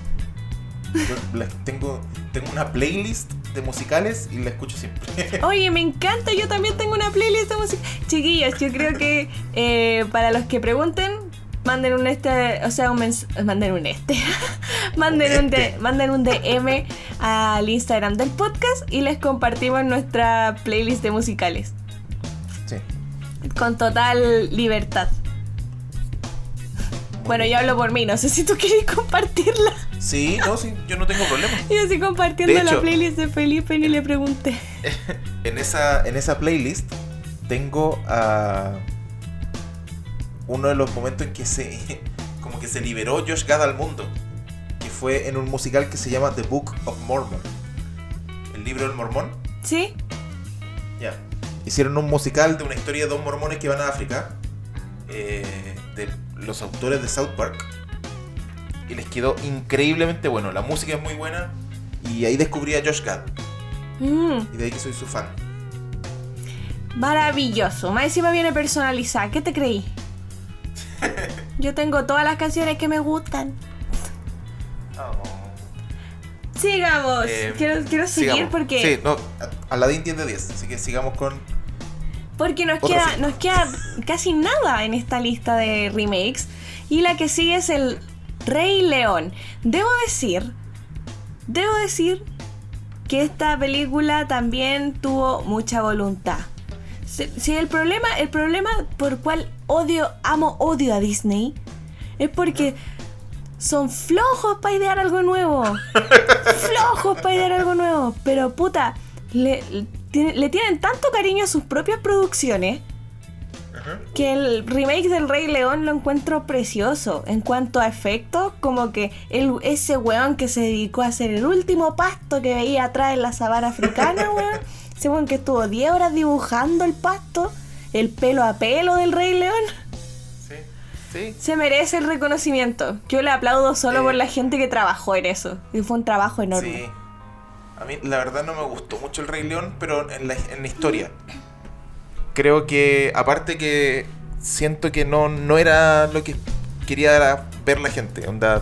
Yo tengo, tengo una playlist de musicales y la escucho siempre. (laughs) Oye, me encanta, yo también tengo una playlist de música. Chiquillos, yo creo que eh, para los que pregunten, manden un este, o sea, un mens manden un este, (laughs) manden, un de- este. manden un DM al Instagram del podcast y les compartimos nuestra playlist de musicales. Con total libertad. Bueno, yo hablo por mí, no sé si tú quieres compartirla. Sí, no, sí, yo no tengo problema. (laughs) Yo estoy compartiendo la playlist de Felipe ni le pregunté. (laughs) En esa, en esa playlist tengo a uno de los momentos en que se (laughs) como que se liberó Josh Gad al mundo, que fue en un musical que se llama The Book of Mormon. El libro del mormón. ¿Sí? Hicieron un musical de una historia de dos mormones que van a África, eh, de los autores de South Park, y les quedó increíblemente bueno. La música es muy buena, y ahí descubrí a Josh Gad, Mm. y de ahí que soy su fan. Maravilloso. Más encima viene personalizada. ¿Qué te creí? (laughs) Yo tengo todas las canciones que me gustan. Sigamos. Eh, quiero, quiero seguir sigamos. porque, Sí, no, Aladdin 10 de 10, así que sigamos con... porque nos, queda, nos queda casi nada en esta lista de remakes. Y la que sigue es el Rey León. Debo decir, debo decir que esta película también tuvo mucha voluntad. Si, si el problema, el problema por cual odio, amo, odio a Disney, es porque son flojos para idear algo nuevo. (laughs) flojos para idear algo nuevo. Pero puta, le tiene- le tienen tanto cariño a sus propias producciones que el remake del Rey León lo encuentro precioso. En cuanto a efectos, como que el, ese weón que se dedicó a hacer el último pasto que veía atrás en la sabana africana, (laughs) weón. Ese weón que estuvo 10 horas dibujando el pasto, el pelo a pelo del Rey León. Sí, sí. Se merece el reconocimiento. Yo le aplaudo solo Eh. por la gente que trabajó en eso. Y fue un trabajo enorme. Sí. A mí la verdad no me gustó mucho el Rey León, pero en la, historia. Creo que, aparte que siento que no, no era lo que quería ver la gente. Onda,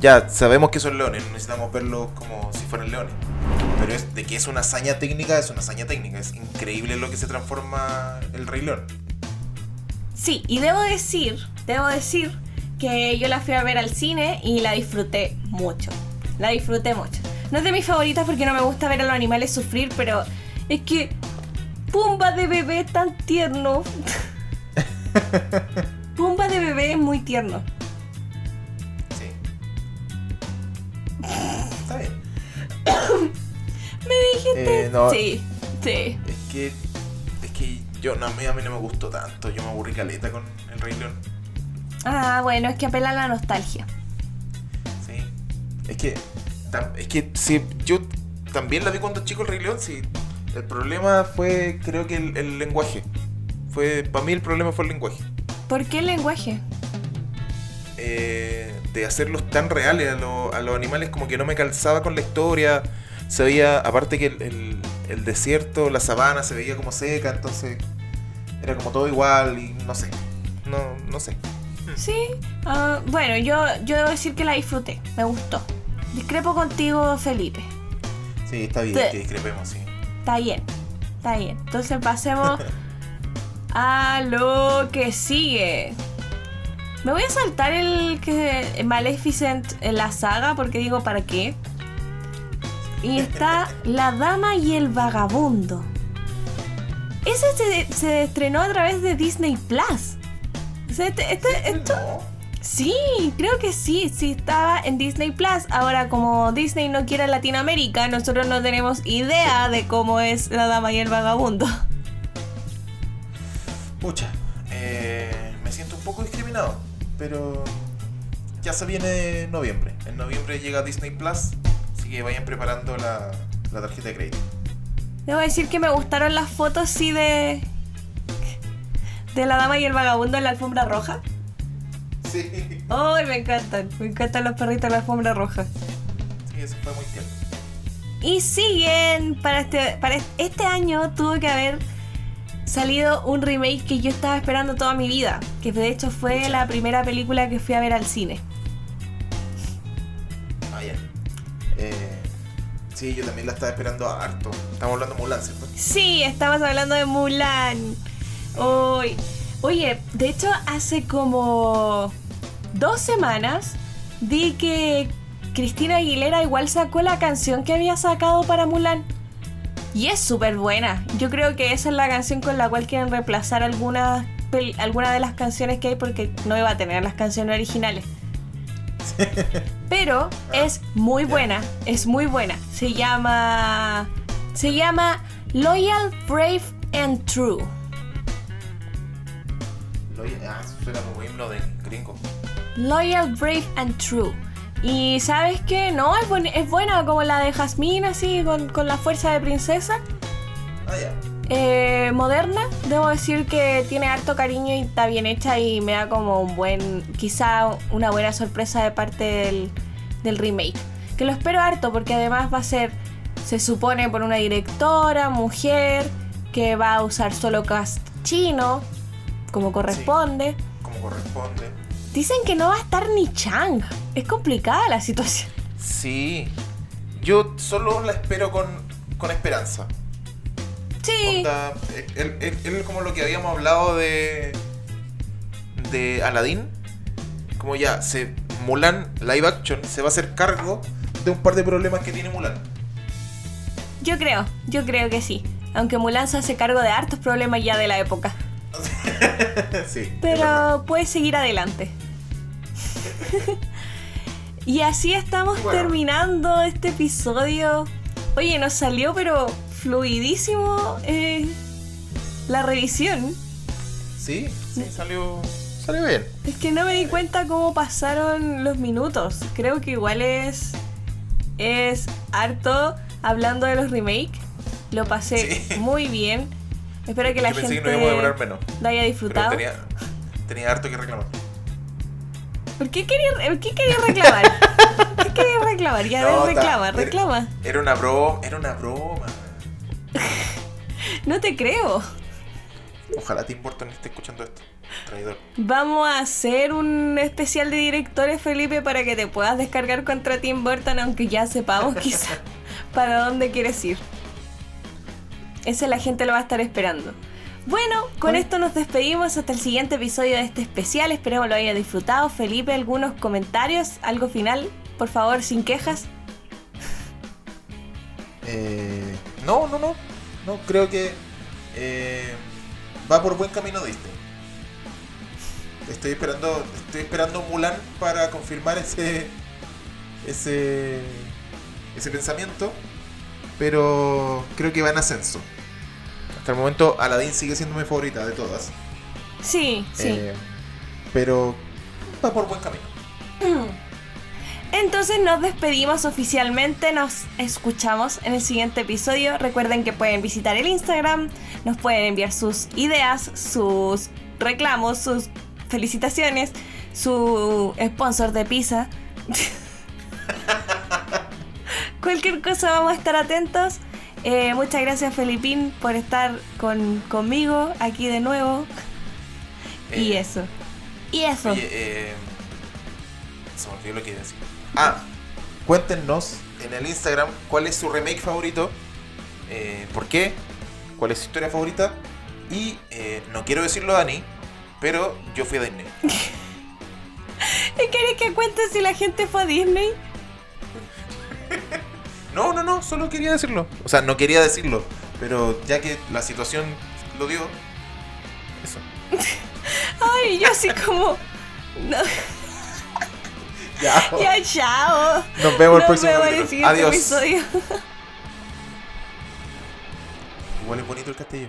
ya sabemos que son leones, no necesitamos verlos como si fueran leones. Pero es de que es una hazaña técnica, es una hazaña técnica. Es increíble lo que se transforma el Rey León. Sí, y debo decir, debo decir que yo la fui a ver al cine y la disfruté mucho. La disfruté mucho. No es de mis favoritas porque no me gusta ver a los animales sufrir, pero es que Pumba de bebé tan tierno. (laughs) Pumba de bebé es muy tierno. Sí. Está bien. (coughs) Me dijiste. Eh, no, Sí, sí. Es que. Es que yo no, a, mí, a mí no me gustó tanto. Yo me aburrí caleta con el Rey León. Ah, bueno, es que apela a la nostalgia. Sí. Es que. Es que si yo también la vi cuando chico el Rey León, sí. El problema fue, creo que el, el lenguaje. Fue. Para mí el problema fue el lenguaje. ¿Por qué el lenguaje? Eh, de hacerlos tan reales a, lo- a los animales, como que no me calzaba con la historia. Se veía, aparte que el, el- el desierto, la sabana se veía como seca, entonces era como todo igual y no sé. No, no sé. Sí. ah, bueno, yo, yo debo decir que la disfruté. Me gustó. Discrepo contigo, Felipe. Sí, está bien Sí. que discrepemos, sí. Está bien. Está bien. Entonces pasemos (laughs) a lo que sigue. Me voy a saltar el que Maleficent en la saga porque digo, ¿para qué? Y está (laughs) La Dama y el Vagabundo. Ese se, se estrenó a través de Disney Plus. Este- este- esto, Sí, creo que sí, sí estaba en Disney Plus. Ahora, como Disney no quiere Latinoamérica, nosotros no tenemos idea de cómo es la dama y el vagabundo. Pucha, eh, me siento un poco discriminado, pero ya se viene noviembre. En noviembre llega Disney Plus, así que vayan preparando la, la tarjeta de crédito. Debo decir que me gustaron las fotos, sí, de. de la dama y el vagabundo en la alfombra roja. Sí, ¡Ay, me encantan! Me encantan los perritos en la alfombra roja. sí, eso fue muy tierno. Y siguen, para este, para este año tuvo que haber salido un remake que yo estaba esperando toda mi vida, que de hecho fue la primera película que fui a ver al cine. Ah, ya. Eh, sí, yo también la estaba esperando harto. Estamos hablando de Mulan, ¿cierto? Sí, estamos hablando de Mulan. Hoy. Oye, de hecho hace como dos semanas vi que Cristina Aguilera igual sacó la canción que había sacado para Mulan. Y es súper buena. Yo creo que esa es la canción con la cual quieren reemplazar algunas alguna de las canciones que hay porque no iba a tener las canciones originales. (laughs) Pero es muy buena, es muy buena. Se llama se llama Loyal, Brave and True. Lo- ah, suena como himno de gringo. Loyal, Brave and True. Y sabes qué, no, es, buen- es buena como la de Jasmine, así, con, con la fuerza de princesa. Ah, ya. Eh, moderna, debo decir que tiene harto cariño y está bien hecha y me da como un buen, quizá una buena sorpresa de parte del, del remake. Que lo espero harto porque además va a ser, se supone, por una directora, mujer, que va a usar solo cast chino, como corresponde. Como corresponde. Dicen que no va a estar ni Chang. Es complicada la situación. Sí. Yo solo la espero con, con esperanza. Sí. Él, él como lo que habíamos hablado de de Aladdin, como ya se Mulan live action se va a hacer cargo de un par de problemas que tiene Mulan. Yo creo, yo creo que sí. Aunque Mulan se hace cargo de hartos problemas ya de la época. (laughs) sí. Pero puedes seguir adelante. (laughs) y así estamos Bueno. terminando este episodio. Oye, nos salió pero fluidísimo eh, la revisión. Sí, sí, salió salió bien. Es que no me di cuenta cómo pasaron los minutos. Creo que igual es. Es harto hablando de los remakes. Lo pasé Sí. muy bien. Espero que la Yo pensé que gente no íbamos a demorar menos. lo haya Pero disfrutado. tenía, tenía harto que reclamar. ¿Por qué quería, ¿qué quería reclamar? ¿Qué quería reclamar? Ya, a (laughs) No, ver, ta- reclama, era- reclama. Era una broma, era una broma. (laughs) No te creo. Ojalá Tim Burton esté escuchando esto. Traidor. Vamos a hacer un especial de directores, Felipe, para que te puedas descargar contra Tim Burton, aunque ya sepamos quizá (laughs) para dónde quieres ir. Ese la gente lo va a estar esperando. Bueno, con Oye. esto nos despedimos hasta el siguiente episodio de este especial. Esperemos lo haya disfrutado. Felipe, algunos comentarios, algo final, por favor, sin quejas. Eh, no, no, no. No, creo que eh, va por buen camino Disney. Estoy esperando, estoy esperando Mulan para confirmar ese, ese, ese pensamiento, pero creo que va en ascenso. Hasta el momento Aladdin sigue siendo mi favorita de todas, Sí, sí. Eh, pero va por buen camino. (clears throat) Entonces nos despedimos oficialmente, nos escuchamos en el siguiente episodio. Recuerden que pueden visitar el Instagram, nos pueden enviar sus ideas, sus reclamos, sus felicitaciones, su sponsor de pizza. (laughs) (laughs) Cualquier cosa vamos a estar atentos. Eh, muchas gracias Felipín por estar con, conmigo aquí de nuevo. (laughs) y Eh, eso. Y eso. Oye, eh, se me olvidó lo que iba a decir. Ah, cuéntenos en el Instagram cuál es su remake favorito, por qué, cuál es su historia favorita Y no quiero decirlo a Dani, pero yo fui a Disney. (laughs) ¿Y querés que cuente si la gente fue a Disney? (laughs) No, no, no, solo quería decirlo. O sea, no quería decirlo, pero ya que la situación lo dio, eso. (laughs) Ay, yo así como. No, (laughs) Ya. ya, chao. Nos vemos el Nos próximo vemos el capítulo. siguiente Adiós. episodio. Igual es bonito el castillo.